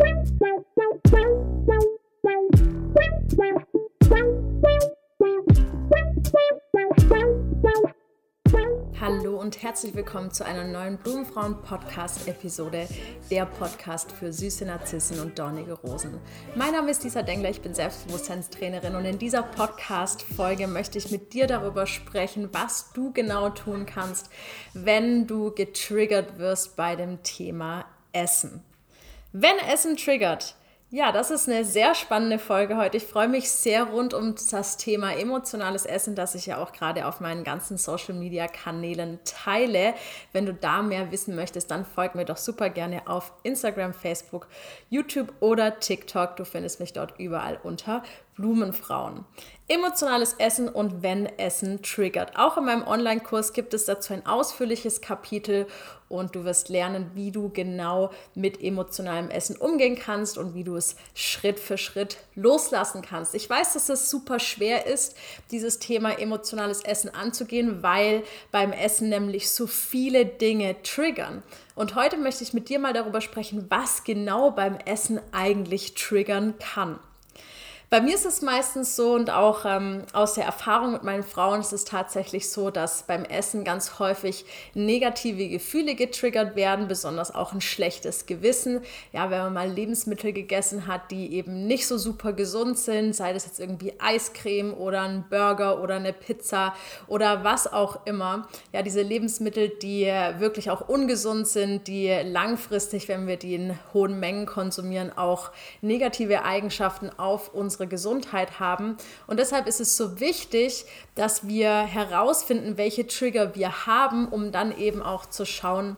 Thank you. Herzlich willkommen zu einer neuen Blumenfrauen-Podcast-Episode, der Podcast für süße Narzissen und dornige Rosen. Mein Name ist Lisa Dengler, ich bin Selbstbewusstseinstrainerin und in dieser Podcast-Folge möchte ich mit dir darüber sprechen, was du genau tun kannst, wenn du getriggert wirst bei dem Thema Essen. Wenn Essen triggert, ja, das ist eine sehr spannende Folge heute. Ich freue mich sehr rund um das Thema emotionales Essen, das ich ja auch gerade auf meinen ganzen Social Media Kanälen teile. Wenn du da mehr wissen möchtest, dann folg mir doch super gerne auf Instagram, Facebook, YouTube oder TikTok. Du findest mich dort überall unter Blumenfrauen. Emotionales Essen und wenn Essen triggert. Auch in meinem Online-Kurs gibt es dazu ein ausführliches Kapitel und du wirst lernen, wie du genau mit emotionalem Essen umgehen kannst und wie du es Schritt für Schritt loslassen kannst. Ich weiß, dass es super schwer ist, dieses Thema emotionales Essen anzugehen, weil beim Essen nämlich so viele Dinge triggern. Und heute möchte ich mit dir mal darüber sprechen, was genau beim Essen eigentlich triggern kann. Bei mir ist es meistens so und auch ähm, aus der Erfahrung mit meinen Frauen ist es tatsächlich so, dass beim Essen ganz häufig negative Gefühle getriggert werden, besonders auch ein schlechtes Gewissen. Ja, wenn man mal Lebensmittel gegessen hat, die eben nicht so super gesund sind, sei das jetzt irgendwie Eiscreme oder ein Burger oder eine Pizza oder was auch immer. Ja, diese Lebensmittel, die wirklich auch ungesund sind, die langfristig, wenn wir die in hohen Mengen konsumieren, auch negative Eigenschaften auf unsere unsere Gesundheit haben. Und deshalb ist es so wichtig, dass wir herausfinden, welche Trigger wir haben, um dann eben auch zu schauen,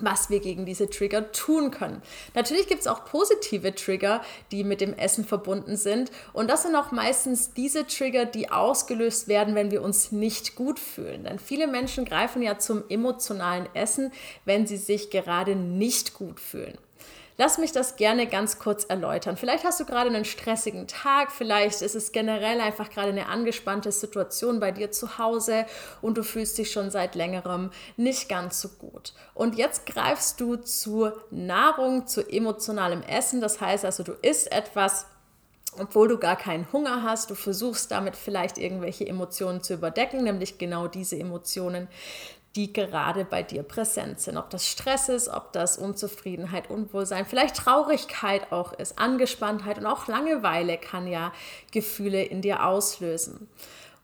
was wir gegen diese Trigger tun können. Natürlich gibt es auch positive Trigger, die mit dem Essen verbunden sind. Und das sind auch meistens diese Trigger, die ausgelöst werden, wenn wir uns nicht gut fühlen. Denn viele Menschen greifen ja zum emotionalen Essen, wenn sie sich gerade nicht gut fühlen. Lass mich das gerne ganz kurz erläutern. Vielleicht hast du gerade einen stressigen Tag, vielleicht ist es generell einfach gerade eine angespannte Situation bei dir zu Hause und du fühlst dich schon seit längerem nicht ganz so gut. Und jetzt greifst du zu Nahrung, zu emotionalem Essen. Das heißt also, du isst etwas, obwohl du gar keinen Hunger hast, du versuchst damit vielleicht irgendwelche Emotionen zu überdecken, nämlich genau diese Emotionen, die gerade bei dir präsent sind. Ob das Stress ist, ob das Unzufriedenheit, Unwohlsein, vielleicht Traurigkeit auch ist, Angespanntheit und auch Langeweile kann ja Gefühle in dir auslösen.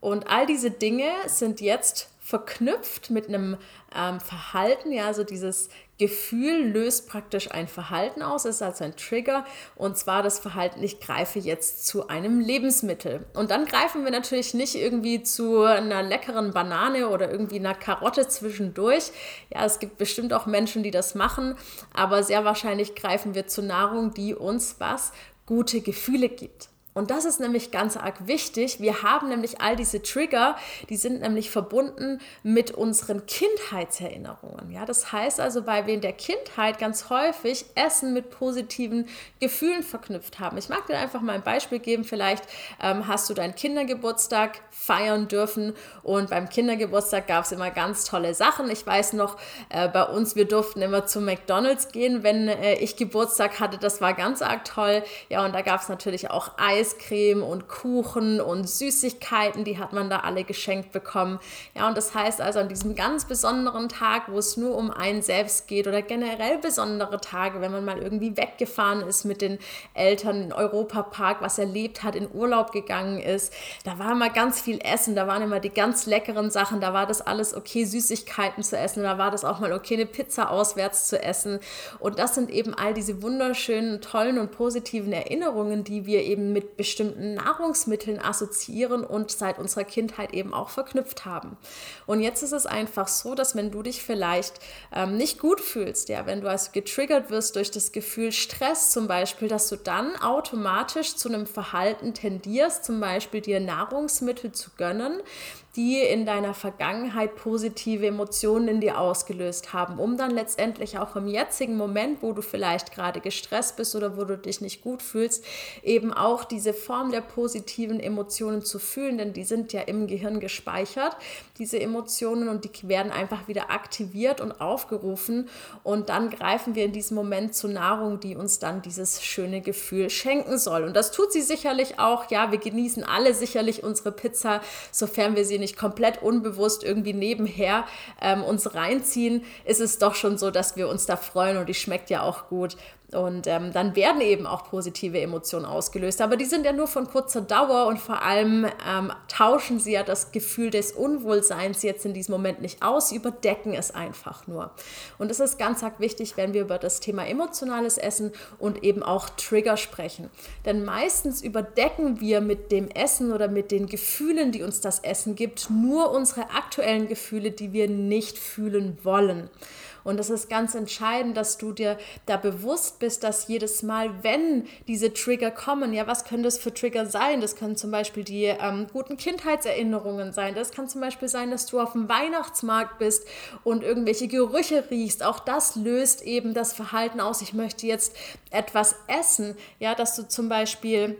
Und all diese Dinge sind jetzt verknüpft mit einem ähm, Verhalten, ja, also dieses Gefühl löst praktisch ein Verhalten aus, ist also ein Trigger und zwar das Verhalten, ich greife jetzt zu einem Lebensmittel. Und dann greifen wir natürlich nicht irgendwie zu einer leckeren Banane oder irgendwie einer Karotte zwischendurch. Ja, es gibt bestimmt auch Menschen, die das machen, aber sehr wahrscheinlich greifen wir zu Nahrung, die uns was gute Gefühle gibt. Und das ist nämlich ganz arg wichtig. Wir haben nämlich all diese Trigger, die sind nämlich verbunden mit unseren Kindheitserinnerungen. Ja, das heißt also, weil wir in der Kindheit ganz häufig Essen mit positiven Gefühlen verknüpft haben. Ich mag dir einfach mal ein Beispiel geben. Vielleicht ähm, hast du deinen Kindergeburtstag feiern dürfen und beim Kindergeburtstag gab es immer ganz tolle Sachen. Ich weiß noch, äh, bei uns, wir durften immer zu McDonald's gehen, wenn äh, ich Geburtstag hatte. Das war ganz arg toll. Ja, und da gab es natürlich auch Eis Eiscreme und Kuchen und Süßigkeiten, die hat man da alle geschenkt bekommen. Ja, und das heißt also an diesem ganz besonderen Tag, wo es nur um einen selbst geht oder generell besondere Tage, wenn man mal irgendwie weggefahren ist mit den Eltern in Europapark, was erlebt hat, in Urlaub gegangen ist, da war immer ganz viel Essen, da waren immer die ganz leckeren Sachen, da war das alles okay, Süßigkeiten zu essen, da war das auch mal okay, eine Pizza auswärts zu essen. Und das sind eben all diese wunderschönen, tollen und positiven Erinnerungen, die wir eben mit bestimmten Nahrungsmitteln assoziieren und seit unserer Kindheit eben auch verknüpft haben. Und jetzt ist es einfach so, dass wenn du dich vielleicht ähm, nicht gut fühlst, ja, wenn du also getriggert wirst durch das Gefühl Stress zum Beispiel, dass du dann automatisch zu einem Verhalten tendierst, zum Beispiel dir Nahrungsmittel zu gönnen, die in deiner Vergangenheit positive Emotionen in dir ausgelöst haben, um dann letztendlich auch im jetzigen Moment, wo du vielleicht gerade gestresst bist oder wo du dich nicht gut fühlst, eben auch diese diese Form der positiven Emotionen zu fühlen, denn die sind ja im Gehirn gespeichert, diese Emotionen, und die werden einfach wieder aktiviert und aufgerufen. Und dann greifen wir in diesem Moment zur Nahrung, die uns dann dieses schöne Gefühl schenken soll. Und das tut sie sicherlich auch. Ja, wir genießen alle sicherlich unsere Pizza, sofern wir sie nicht komplett unbewusst irgendwie nebenher ähm, uns reinziehen, ist es doch schon so, dass wir uns da freuen und die schmeckt ja auch gut. Und ähm, dann werden eben auch positive Emotionen ausgelöst. Aber die sind ja nur von kurzer Dauer und vor allem ähm, tauschen sie ja das Gefühl des Unwohlseins jetzt in diesem Moment nicht aus, überdecken es einfach nur. Und es ist ganz wichtig, wenn wir über das Thema emotionales Essen und eben auch Trigger sprechen. Denn meistens überdecken wir mit dem Essen oder mit den Gefühlen, die uns das Essen gibt, nur unsere aktuellen Gefühle, die wir nicht fühlen wollen. Und es ist ganz entscheidend, dass du dir da bewusst bist, dass jedes Mal, wenn diese Trigger kommen, ja, was können das für Trigger sein? Das können zum Beispiel die ähm, guten Kindheitserinnerungen sein. Das kann zum Beispiel sein, dass du auf dem Weihnachtsmarkt bist und irgendwelche Gerüche riechst. Auch das löst eben das Verhalten aus. Ich möchte jetzt etwas essen. Ja, dass du zum Beispiel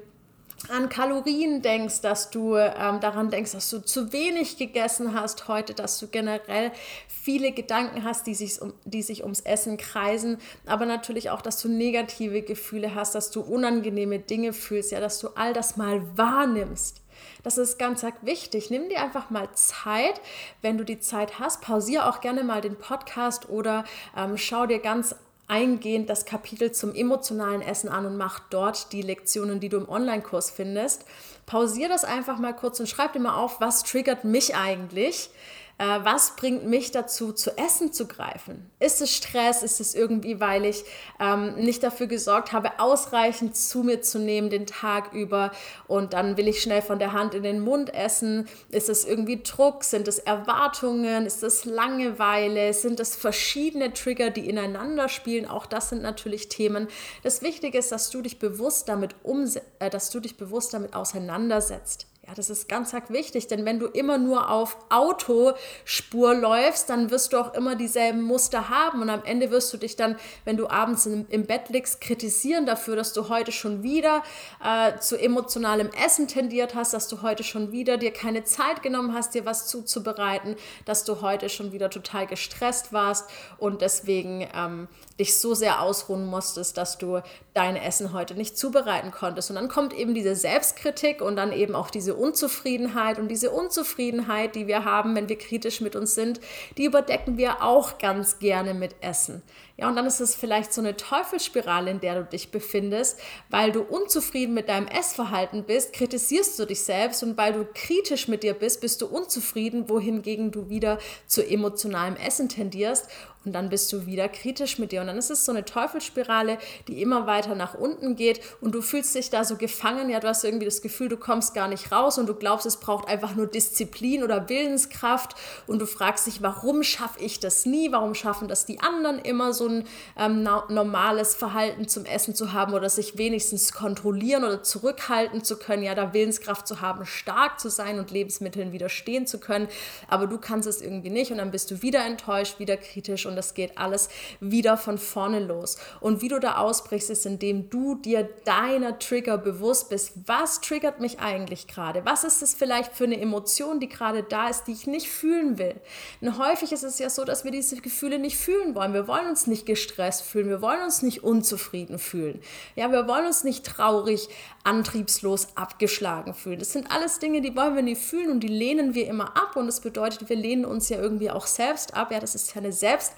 an Kalorien denkst, dass du ähm, daran denkst, dass du zu wenig gegessen hast heute, dass du generell viele Gedanken hast, die sich, um, die sich ums Essen kreisen, aber natürlich auch, dass du negative Gefühle hast, dass du unangenehme Dinge fühlst, ja, dass du all das mal wahrnimmst. Das ist ganz wichtig. Nimm dir einfach mal Zeit, wenn du die Zeit hast. Pausiere auch gerne mal den Podcast oder ähm, schau dir ganz eingehend das Kapitel zum emotionalen Essen an und mach dort die Lektionen, die du im Online-Kurs findest. Pausier das einfach mal kurz und schreib dir mal auf, was triggert mich eigentlich was bringt mich dazu, zu essen zu greifen? Ist es Stress? Ist es irgendwie, weil ich ähm, nicht dafür gesorgt habe, ausreichend zu mir zu nehmen den Tag über und dann will ich schnell von der Hand in den Mund essen? Ist es irgendwie Druck? Sind es Erwartungen? Ist es Langeweile? Sind es verschiedene Trigger, die ineinander spielen? Auch das sind natürlich Themen. Das Wichtige ist, dass du dich bewusst damit um, äh, dass du dich bewusst damit auseinandersetzt. Ja, das ist ganz wichtig, denn wenn du immer nur auf Autospur läufst, dann wirst du auch immer dieselben Muster haben und am Ende wirst du dich dann, wenn du abends im, im Bett liegst, kritisieren dafür, dass du heute schon wieder äh, zu emotionalem Essen tendiert hast, dass du heute schon wieder dir keine Zeit genommen hast, dir was zuzubereiten, dass du heute schon wieder total gestresst warst und deswegen ähm, dich so sehr ausruhen musstest, dass du dein Essen heute nicht zubereiten konntest. Und dann kommt eben diese Selbstkritik und dann eben auch diese Unzufriedenheit. Und diese Unzufriedenheit, die wir haben, wenn wir kritisch mit uns sind, die überdecken wir auch ganz gerne mit Essen. Ja, und dann ist es vielleicht so eine Teufelsspirale, in der du dich befindest, weil du unzufrieden mit deinem Essverhalten bist, kritisierst du dich selbst und weil du kritisch mit dir bist, bist du unzufrieden, wohingegen du wieder zu emotionalem Essen tendierst und dann bist du wieder kritisch mit dir. Und dann ist es so eine Teufelsspirale, die immer weiter nach unten geht und du fühlst dich da so gefangen. Ja, du hast irgendwie das Gefühl, du kommst gar nicht raus und du glaubst, es braucht einfach nur Disziplin oder Willenskraft und du fragst dich, warum schaffe ich das nie? Warum schaffen das die anderen immer so ein ähm, normales Verhalten zum Essen zu haben oder sich wenigstens kontrollieren oder zurückhalten zu können? Ja, da Willenskraft zu haben, stark zu sein und Lebensmitteln widerstehen zu können. Aber du kannst es irgendwie nicht und dann bist du wieder enttäuscht, wieder kritisch und und das geht alles wieder von vorne los. Und wie du da ausbrichst, ist, indem du dir deiner Trigger bewusst bist. Was triggert mich eigentlich gerade? Was ist es vielleicht für eine Emotion, die gerade da ist, die ich nicht fühlen will? Und häufig ist es ja so, dass wir diese Gefühle nicht fühlen wollen. Wir wollen uns nicht gestresst fühlen. Wir wollen uns nicht unzufrieden fühlen. Ja, wir wollen uns nicht traurig, antriebslos, abgeschlagen fühlen. Das sind alles Dinge, die wollen wir nicht fühlen und die lehnen wir immer ab. Und das bedeutet, wir lehnen uns ja irgendwie auch selbst ab. Ja, das ist ja eine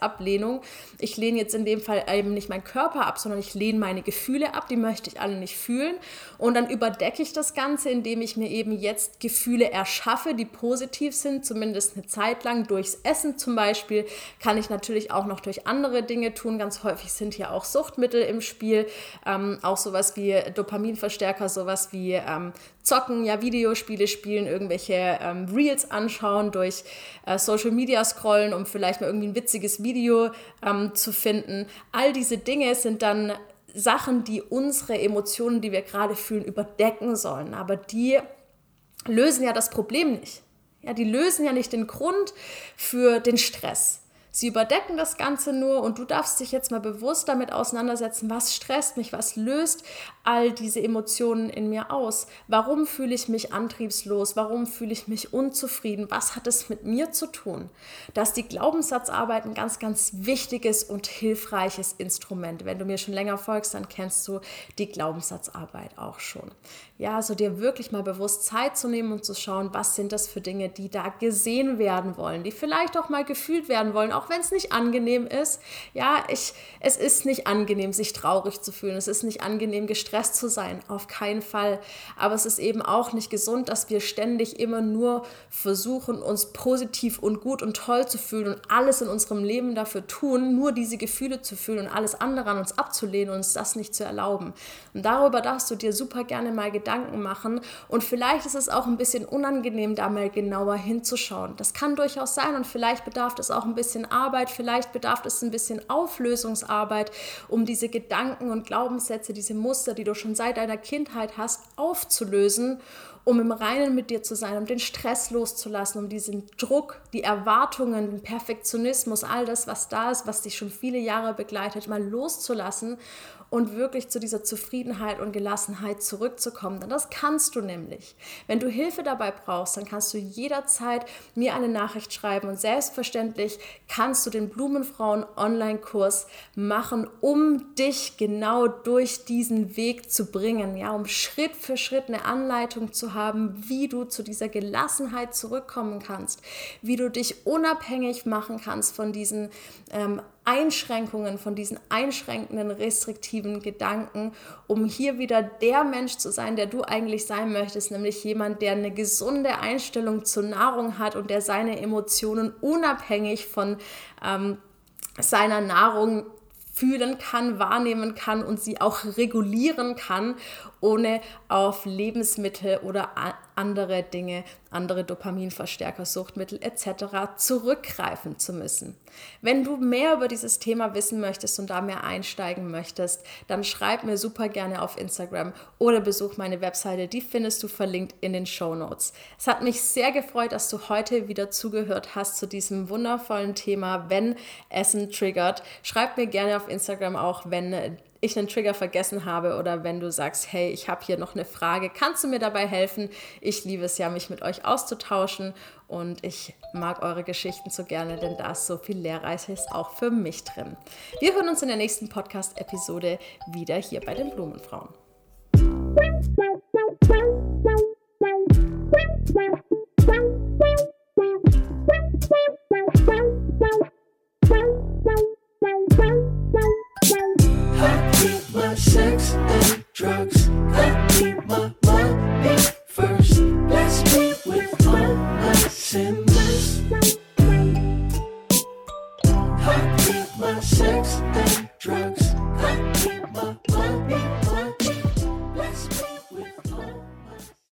Selbstablehnung Ablehnung. Ich lehne jetzt in dem Fall eben nicht meinen Körper ab, sondern ich lehne meine Gefühle ab, die möchte ich alle nicht fühlen. Und dann überdecke ich das Ganze, indem ich mir eben jetzt Gefühle erschaffe, die positiv sind, zumindest eine Zeit lang. Durchs Essen zum Beispiel kann ich natürlich auch noch durch andere Dinge tun. Ganz häufig sind hier auch Suchtmittel im Spiel, ähm, auch sowas wie Dopaminverstärker, sowas wie ähm, Zocken, ja, Videospiele spielen, irgendwelche ähm, Reels anschauen, durch äh, Social Media scrollen, um vielleicht mal irgendwie ein witziges Video ähm, zu finden. All diese Dinge sind dann Sachen, die unsere Emotionen, die wir gerade fühlen, überdecken sollen. Aber die lösen ja das Problem nicht. Ja, die lösen ja nicht den Grund für den Stress Sie überdecken das Ganze nur und du darfst dich jetzt mal bewusst damit auseinandersetzen, was stresst mich, was löst all diese Emotionen in mir aus? Warum fühle ich mich antriebslos? Warum fühle ich mich unzufrieden? Was hat es mit mir zu tun? Dass die Glaubenssatzarbeit ein ganz, ganz wichtiges und hilfreiches Instrument. Wenn du mir schon länger folgst, dann kennst du die Glaubenssatzarbeit auch schon. Ja, also dir wirklich mal bewusst Zeit zu nehmen und zu schauen, was sind das für Dinge, die da gesehen werden wollen, die vielleicht auch mal gefühlt werden wollen, auch wenn es nicht angenehm ist. Ja, ich, es ist nicht angenehm, sich traurig zu fühlen. Es ist nicht angenehm, gestresst zu sein. Auf keinen Fall. Aber es ist eben auch nicht gesund, dass wir ständig immer nur versuchen, uns positiv und gut und toll zu fühlen und alles in unserem Leben dafür tun, nur diese Gefühle zu fühlen und alles andere an uns abzulehnen und uns das nicht zu erlauben. Und darüber darfst du dir super gerne mal Gedanken machen. Und vielleicht ist es auch ein bisschen unangenehm, da mal genauer hinzuschauen. Das kann durchaus sein und vielleicht bedarf es auch ein bisschen Arbeit, vielleicht bedarf es ein bisschen Auflösungsarbeit, um diese Gedanken und Glaubenssätze, diese Muster, die du schon seit deiner Kindheit hast, aufzulösen um im Reinen mit dir zu sein, um den Stress loszulassen, um diesen Druck, die Erwartungen, den Perfektionismus, all das, was da ist, was dich schon viele Jahre begleitet, mal loszulassen und wirklich zu dieser Zufriedenheit und Gelassenheit zurückzukommen. Denn das kannst du nämlich. Wenn du Hilfe dabei brauchst, dann kannst du jederzeit mir eine Nachricht schreiben und selbstverständlich kannst du den Blumenfrauen Online-Kurs machen, um dich genau durch diesen Weg zu bringen, ja, um Schritt für Schritt eine Anleitung zu haben, wie du zu dieser Gelassenheit zurückkommen kannst, wie du dich unabhängig machen kannst von diesen ähm, Einschränkungen, von diesen einschränkenden, restriktiven Gedanken, um hier wieder der Mensch zu sein, der du eigentlich sein möchtest, nämlich jemand, der eine gesunde Einstellung zur Nahrung hat und der seine Emotionen unabhängig von ähm, seiner Nahrung fühlen kann, wahrnehmen kann und sie auch regulieren kann, ohne auf Lebensmittel oder andere Dinge, andere Dopaminverstärker, Suchtmittel etc. zurückgreifen zu müssen. Wenn du mehr über dieses Thema wissen möchtest und da mehr einsteigen möchtest, dann schreib mir super gerne auf Instagram oder besuch meine Webseite, die findest du verlinkt in den Show Notes. Es hat mich sehr gefreut, dass du heute wieder zugehört hast zu diesem wundervollen Thema, wenn Essen triggert. Schreib mir gerne auf Instagram auch, wenn ich einen Trigger vergessen habe oder wenn du sagst, hey, ich habe hier noch eine Frage, kannst du mir dabei helfen? Ich liebe es ja, mich mit euch auszutauschen und ich mag eure Geschichten so gerne, denn da ist so viel Lehrreiches auch für mich drin. Wir hören uns in der nächsten Podcast-Episode wieder hier bei den Blumenfrauen. Drugs.